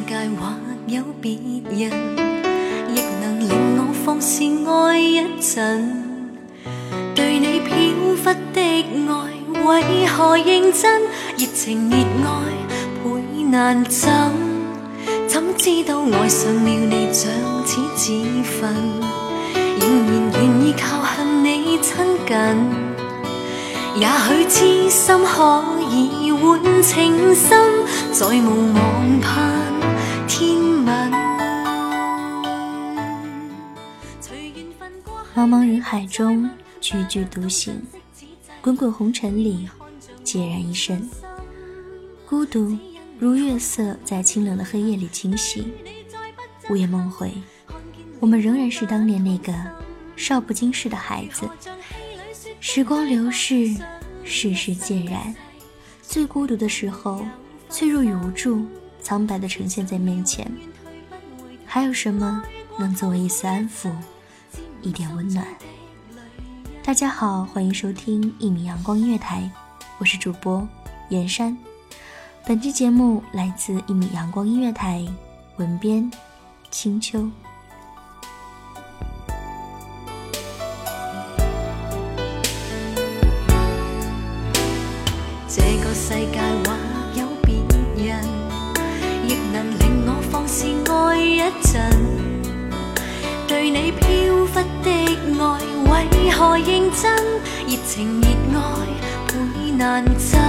世界或有別人，亦能令我放肆爱一阵。对你飘忽的爱，为何认真？热情热爱倍难枕。怎知道爱上了你像似子粉，仍然愿意靠向你亲近。也许痴心可以换情深，再无望盼。茫茫人海中，踽踽独行；滚滚红尘里，孑然一身。孤独如月色，在清冷的黑夜里倾泻。午夜梦回，我们仍然是当年那个少不经事的孩子。时光流逝，世事渐然。最孤独的时候，脆弱与无助。苍白的呈现在面前，还有什么能作为一丝安抚、一点温暖？大家好，欢迎收听一米阳光音乐台，我是主播严山。本期节目来自一米阳光音乐台，文编青秋。认真，热情，热爱会难枕，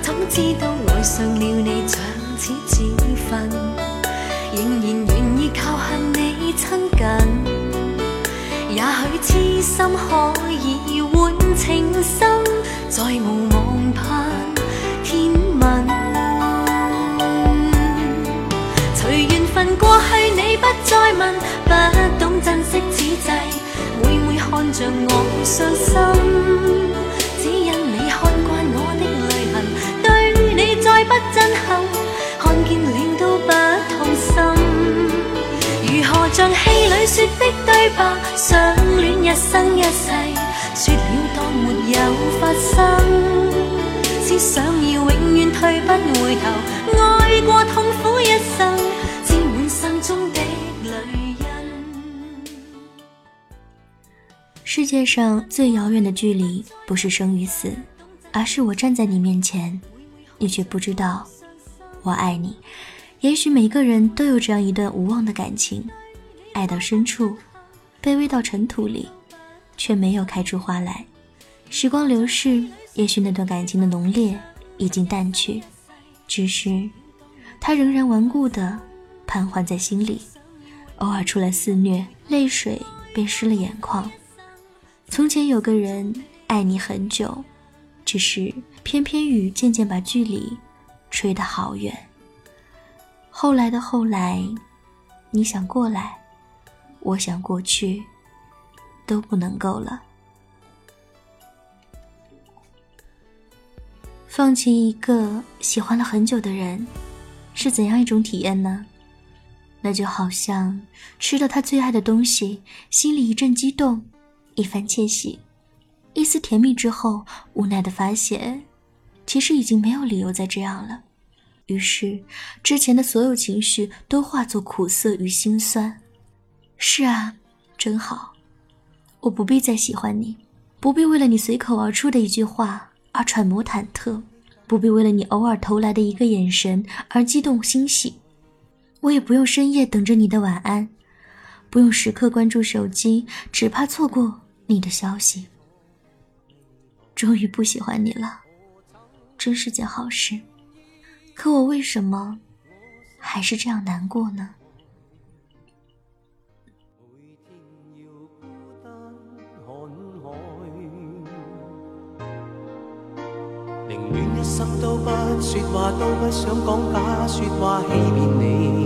怎知道爱上了你，像此自份，仍然愿意靠向你亲近。也许痴心可以换情深，再无望盼天吻。随缘分过去，你不再问。像我伤心，只因你看惯我的泪痕，对你再不震撼，看见了都不痛心。如何像戏里说的对白，相恋一生一世，说了当没有发生，只想要永远退不回头，爱过痛苦一生。世界上最遥远的距离，不是生与死，而是我站在你面前，你却不知道我爱你。也许每个人都有这样一段无望的感情，爱到深处，卑微到尘土里，却没有开出花来。时光流逝，也许那段感情的浓烈已经淡去，只是它仍然顽固的盘桓在心里，偶尔出来肆虐，泪水便湿了眼眶。从前有个人爱你很久，只是偏偏雨渐渐把距离吹得好远。后来的后来，你想过来，我想过去，都不能够了。放弃一个喜欢了很久的人，是怎样一种体验呢？那就好像吃了他最爱的东西，心里一阵激动。一番窃喜，一丝甜蜜之后，无奈的发现，其实已经没有理由再这样了。于是，之前的所有情绪都化作苦涩与心酸。是啊，真好，我不必再喜欢你，不必为了你随口而出的一句话而揣摩忐忑，不必为了你偶尔投来的一个眼神而激动欣喜，我也不用深夜等着你的晚安。不用时刻关注手机，只怕错过你的消息。终于不喜欢你了，真是件好事。可我为什么还是这样难过呢？宁愿一生都都不不说说话，话想讲假欺骗你。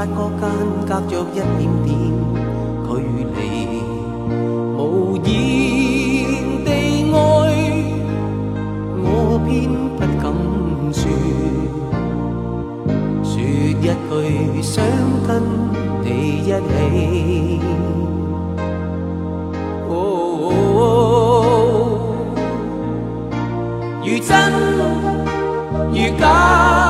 发觉间隔着一点点距离，无言地爱，我偏不敢说，说一句想跟你一起，如真如假。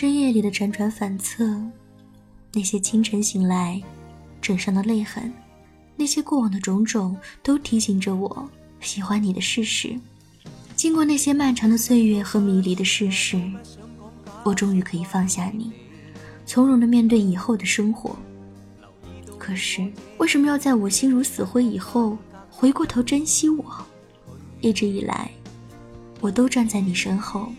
深夜里的辗转反侧，那些清晨醒来枕上的泪痕，那些过往的种种，都提醒着我喜欢你的事实。经过那些漫长的岁月和迷离的事实，我终于可以放下你，从容的面对以后的生活。可是为什么要在我心如死灰以后回过头珍惜我？一直以来，我都站在你身后。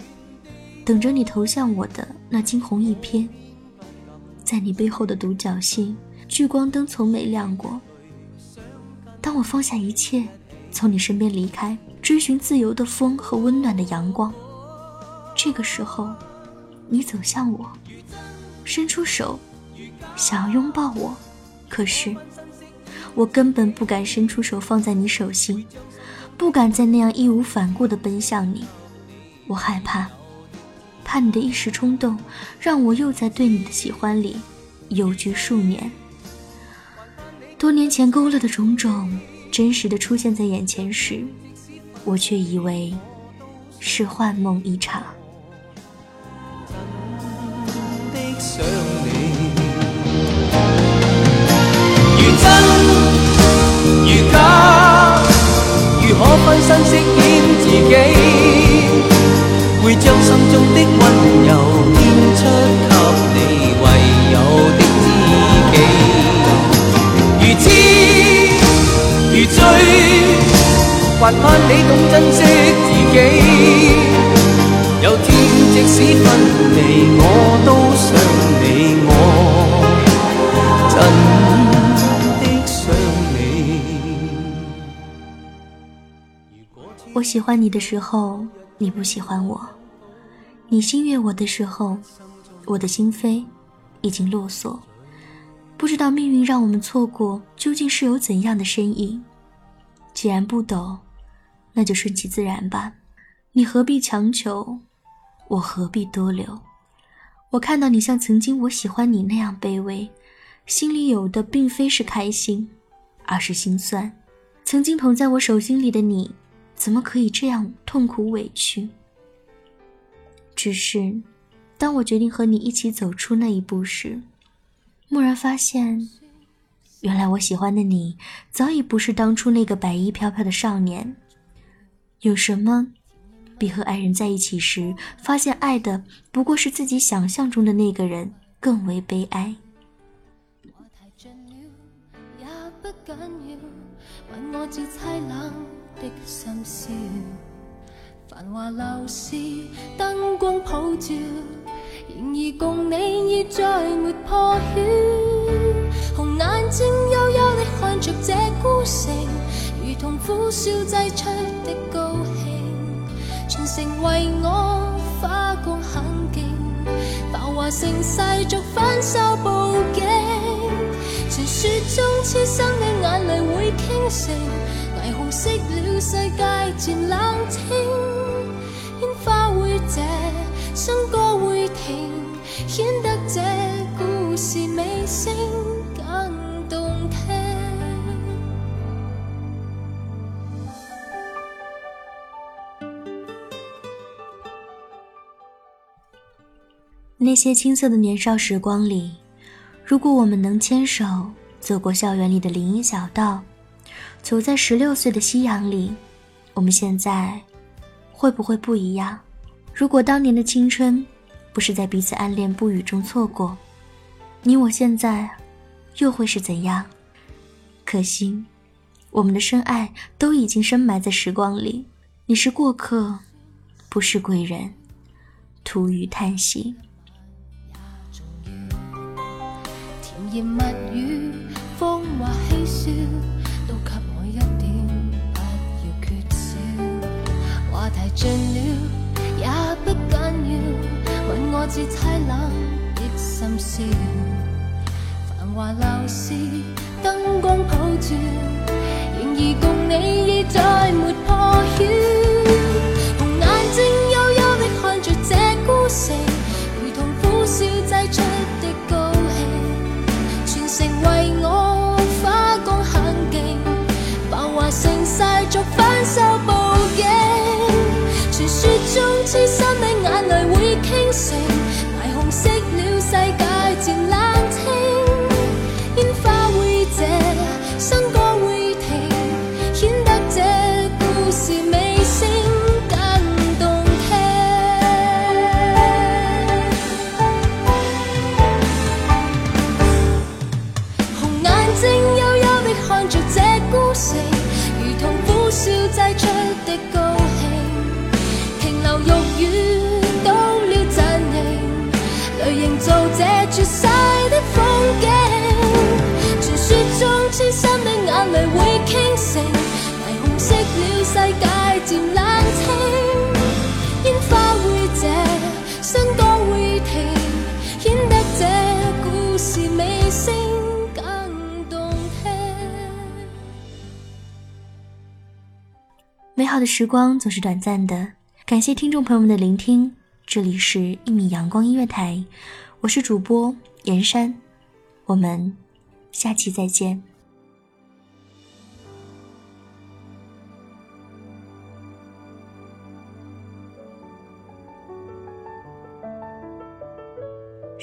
等着你投向我的那惊鸿一瞥，在你背后的独角星，聚光灯从没亮过。当我放下一切，从你身边离开，追寻自由的风和温暖的阳光，这个时候，你走向我，伸出手，想要拥抱我，可是，我根本不敢伸出手放在你手心，不敢再那样义无反顾地奔向你，我害怕。怕你的一时冲动，让我又在对你的喜欢里，游居数年。多年前勾勒的种种，真实的出现在眼前时，我却以为是幻梦一场。还盼你懂珍惜自己有天即使分离我都想你我真的想你我喜欢你的时候你不喜欢我你心悦我的时候我的心扉已经落锁不知道命运让我们错过究竟是有怎样的身影既然不懂，那就顺其自然吧。你何必强求？我何必多留？我看到你像曾经我喜欢你那样卑微，心里有的并非是开心，而是心酸。曾经捧在我手心里的你，怎么可以这样痛苦委屈？只是，当我决定和你一起走出那一步时，蓦然发现。原来我喜欢的你，早已不是当初那个白衣飘飘的少年。有什么，比和爱人在一起时发现爱的不过是自己想象中的那个人更为悲哀？繁光普照，共你已再破眼睛幽幽的看着这孤城，如同苦笑挤出的高兴。全城为我花光狠劲，繁华盛世逐焚手布景。传说中痴心的眼泪会倾城，霓虹熄了世界渐冷清。烟花会谢，笙歌会停，显得这故事尾声。那些青涩的年少时光里，如果我们能牵手走过校园里的林荫小道，走在十六岁的夕阳里，我们现在会不会不一样？如果当年的青春不是在彼此暗恋不语中错过，你我现在又会是怎样？可惜，我们的深爱都已经深埋在时光里。你是过客，不是贵人，徒余叹息。甜言蜜语，风华嬉笑，都给我一点，不要缺少。话题尽了也不紧要，吻我至凄冷的深宵。繁华闹市，灯光普照，然而共你已再。雪中痴心的眼泪。美好的时光总是短暂的，感谢听众朋友们的聆听。这里是一米阳光音乐台，我是主播严山，我们下期再见。